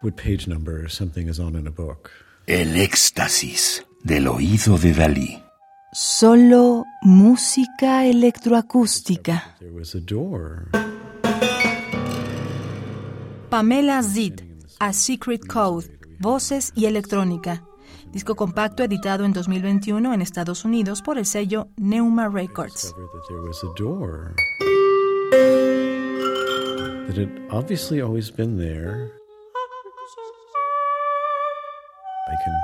what page number something is on in a book. El éxtasis del oído de Dalí. Solo música electroacústica. There was a door. Pamela Zid, A Secret Code, Voces y Electrónica. Disco compacto editado en 2021 en Estados Unidos por el sello Neuma Records. Discovered that there was a door. That had obviously always been there. Can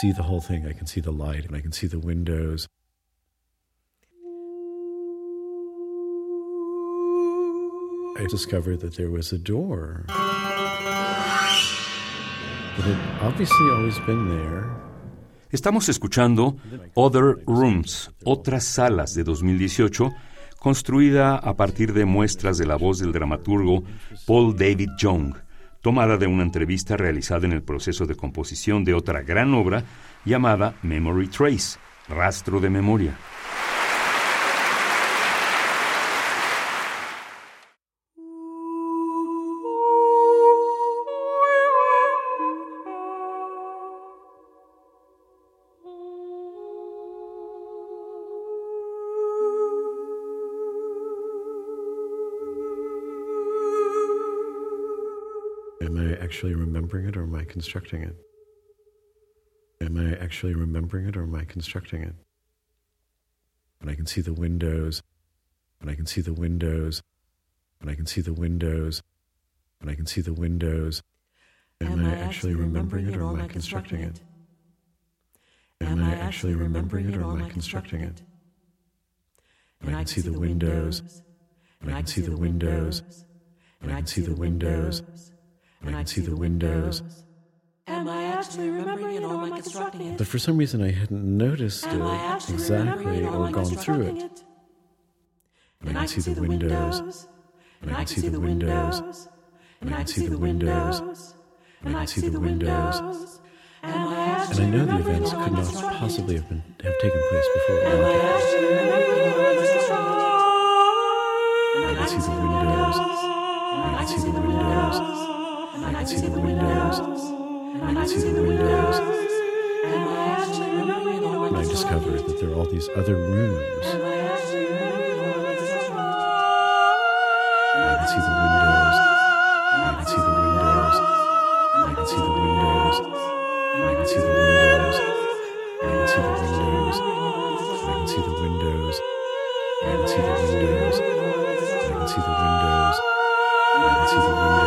see the whole thing. I can see the light and I can see the windows. I discovered that there was a door. That had obviously always been there. Estamos escuchando Other Rooms, Otras Salas de 2018, construida a partir de muestras de la voz del dramaturgo Paul David Young, tomada de una entrevista realizada en el proceso de composición de otra gran obra llamada Memory Trace, Rastro de Memoria. Actually remembering it or am I constructing it? Am I actually remembering it or am I constructing it? And I can see the windows, and I can see the windows, and I can see the windows, and I can see the windows. Am, I, actually remembering it or am I constructing it? Am I actually remembering it or am I constructing it? And I can see the windows, and I can see the windows, and I can see the windows, I can see the windows. Am I actually remembering it or am I constructing it? But for some reason, I hadn't noticed it exactly or gone through it. And I can see the windows, and I can see the windows, and I can see the windows, and I can see the windows. And I know the events or am I could not possibly have been have taken place before. I actually remembering it or am I constructing it? I can see the windows, and I can see the windows, can see the windows, I can see the windows. Am I actually remembering it or am I And I discovered that there are all these other rooms. I actually remembering it or am I constructing it? And I can see the windows, I can see the windows, I can see the windows, I can see the windows, I can see the windows, I can see the windows, I can see the windows, I can see the windows, I can see the windows.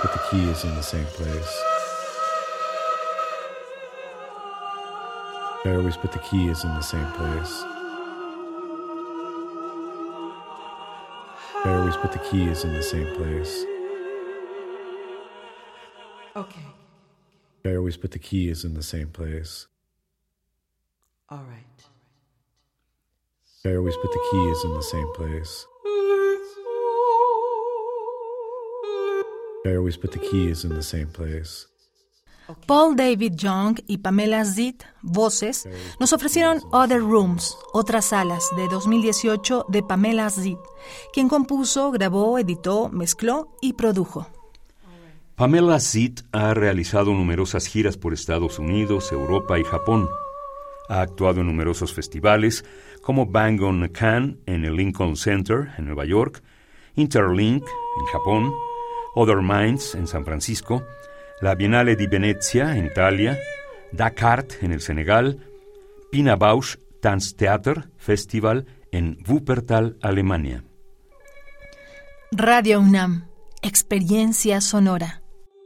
Put the keys in the same place. I always put the keys in the same place. I always put the keys in the same place. Okay. I always put the keys in the same place. All right. I always put the keys in the same place. I always put the keys in the same place. Paul David Young y Pamela Zid, voces, nos ofrecieron Other Rooms, Otras Salas, de 2018 de Pamela Zid, quien compuso, grabó, editó, mezcló y produjo. Pamela Zit ha realizado numerosas giras por Estados Unidos, Europa y Japón. Ha actuado en numerosos festivales como Bang on a Can en el Lincoln Center en Nueva York, Interlink en Japón, Other Minds en San Francisco, la Biennale di Venezia en Italia, Dakar en el Senegal, Pina Bausch Tanztheater Festival en Wuppertal, Alemania. Radio UNAM, experiencia sonora.